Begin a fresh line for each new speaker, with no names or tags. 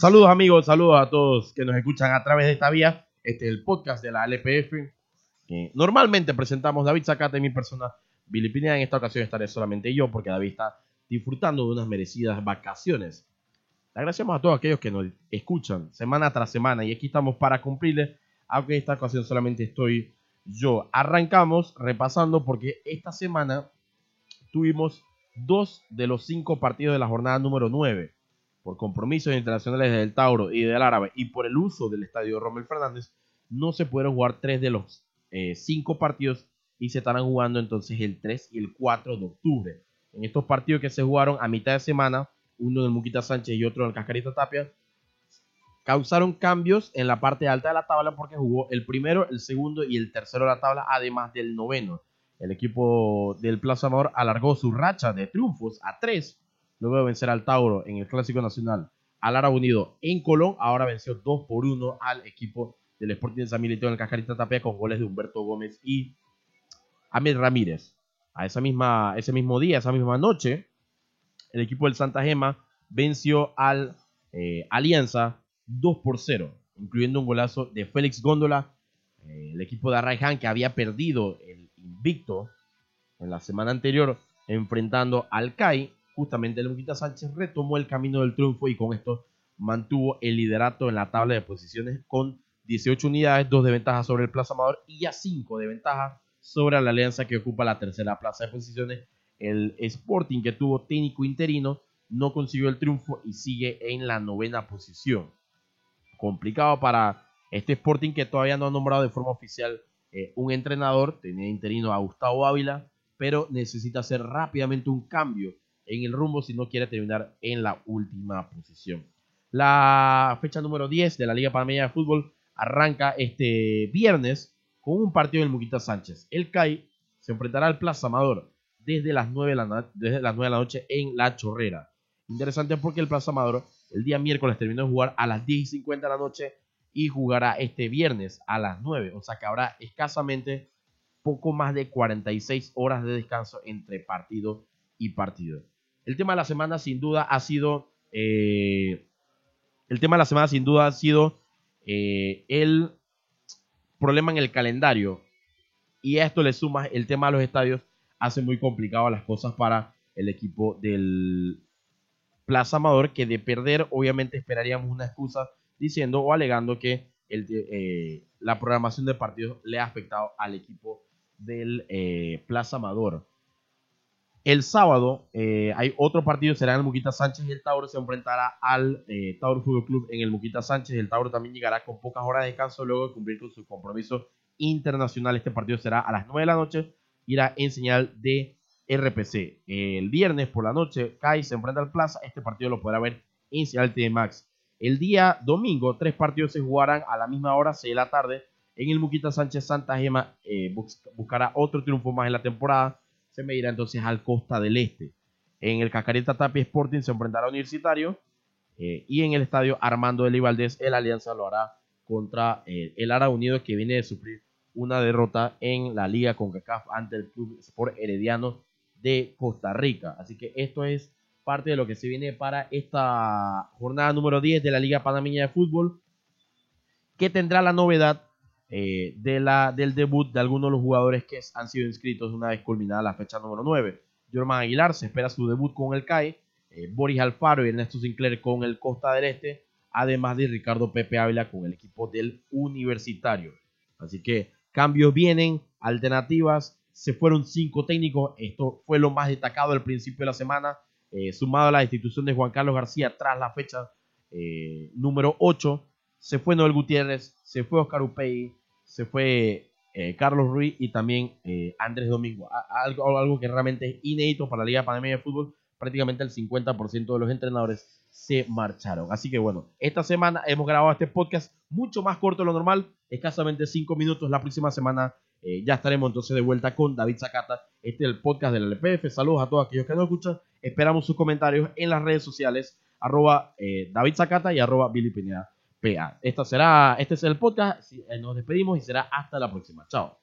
Saludos amigos, saludos a todos que nos escuchan a través de esta vía. Este es el podcast de la LPF. normalmente presentamos David Zacate mi persona, Billy Pineda. En esta ocasión estaré solamente yo porque David está disfrutando de unas merecidas vacaciones. Le agradecemos a todos aquellos que nos escuchan semana tras semana y aquí estamos para cumplirles, aunque en esta ocasión solamente estoy yo. Arrancamos repasando porque esta semana tuvimos dos de los cinco partidos de la jornada número 9 por compromisos internacionales del Tauro y del Árabe y por el uso del estadio Romel Fernández, no se pudieron jugar tres de los eh, cinco partidos y se estarán jugando entonces el 3 y el 4 de octubre. En estos partidos que se jugaron a mitad de semana, uno del Muquita Sánchez y otro del Cascarita Tapia, causaron cambios en la parte alta de la tabla porque jugó el primero, el segundo y el tercero de la tabla, además del noveno. El equipo del Plaza Amor alargó su racha de triunfos a tres luego de vencer al Tauro en el Clásico Nacional al Árabe Unido en Colón, ahora venció 2 por 1 al equipo del Sporting de San Milito en el Cascarita Tapia con goles de Humberto Gómez y Ahmed Ramírez. A esa misma, ese mismo día, esa misma noche, el equipo del Santa Gema venció al eh, Alianza 2 por 0, incluyendo un golazo de Félix Góndola, eh, el equipo de Arraiján que había perdido el invicto en la semana anterior enfrentando al CAI justamente el Muquita Sánchez retomó el camino del triunfo y con esto mantuvo el liderato en la tabla de posiciones con 18 unidades, 2 de ventaja sobre el Plaza Amador y ya 5 de ventaja sobre la alianza que ocupa la tercera plaza de posiciones. El Sporting que tuvo técnico interino no consiguió el triunfo y sigue en la novena posición. Complicado para este Sporting que todavía no ha nombrado de forma oficial eh, un entrenador, tenía interino a Gustavo Ávila, pero necesita hacer rápidamente un cambio en el rumbo si no quiere terminar en la última posición. La fecha número 10 de la Liga Panameña de Fútbol arranca este viernes con un partido del Muquita Sánchez. El CAI se enfrentará al Plaza Amador desde las 9 de la, desde las 9 de la noche en La Chorrera. Interesante porque el Plaza Amador el día miércoles terminó de jugar a las 10 y 50 de la noche y jugará este viernes a las 9. O sea que habrá escasamente poco más de 46 horas de descanso entre partido y partido. El tema de la semana sin duda ha sido. Eh, el tema de la semana sin duda ha sido eh, el problema en el calendario. Y a esto le suma el tema de los estadios. Hace muy complicado las cosas para el equipo del Plaza Amador. Que de perder, obviamente, esperaríamos una excusa diciendo o alegando que eh, la programación de partidos le ha afectado al equipo del Plaza Amador. El sábado eh, hay otro partido, será en el Muquita Sánchez y el Tauro se enfrentará al eh, Tauro Fútbol Club en el Muquita Sánchez. El Tauro también llegará con pocas horas de descanso luego de cumplir con su compromiso internacional. Este partido será a las 9 de la noche, irá en señal de RPC. El viernes por la noche, CAI se enfrenta al Plaza. Este partido lo podrá ver en señal de Max. El día domingo, tres partidos se jugarán a la misma hora, 6 de la tarde. En el Muquita Sánchez Santa Gema eh, buscará otro triunfo más en la temporada se medirá entonces al Costa del Este. En el Cacarita Tapia Sporting se enfrentará a Universitario eh, y en el estadio Armando de Valdés el Alianza lo hará contra eh, el Ara Unido que viene de sufrir una derrota en la Liga CONCACAF ante el Club Sport Herediano de Costa Rica. Así que esto es parte de lo que se viene para esta jornada número 10 de la Liga Panameña de Fútbol, que tendrá la novedad eh, de la, del debut de algunos de los jugadores que han sido inscritos una vez culminada la fecha número 9. Jorman Aguilar se espera su debut con el CAE, eh, Boris Alfaro y Ernesto Sinclair con el Costa del Este, además de Ricardo Pepe Ávila con el equipo del Universitario. Así que cambios vienen, alternativas, se fueron cinco técnicos, esto fue lo más destacado al principio de la semana, eh, sumado a la institución de Juan Carlos García tras la fecha número 8, se fue Noel Gutiérrez, se fue Oscar Upey, se fue eh, Carlos Ruiz y también eh, Andrés Domingo. Algo, algo que realmente es inédito para la Liga Panameña de Fútbol. Prácticamente el 50% de los entrenadores se marcharon. Así que bueno, esta semana hemos grabado este podcast mucho más corto de lo normal, escasamente 5 minutos. La próxima semana eh, ya estaremos entonces de vuelta con David Zacata. Este es el podcast del LPF. Saludos a todos aquellos que nos escuchan. Esperamos sus comentarios en las redes sociales, arroba David Zacata y arroba Billy Pineda. PA. Esto será, este es el podcast. Eh, nos despedimos y será hasta la próxima. Chao.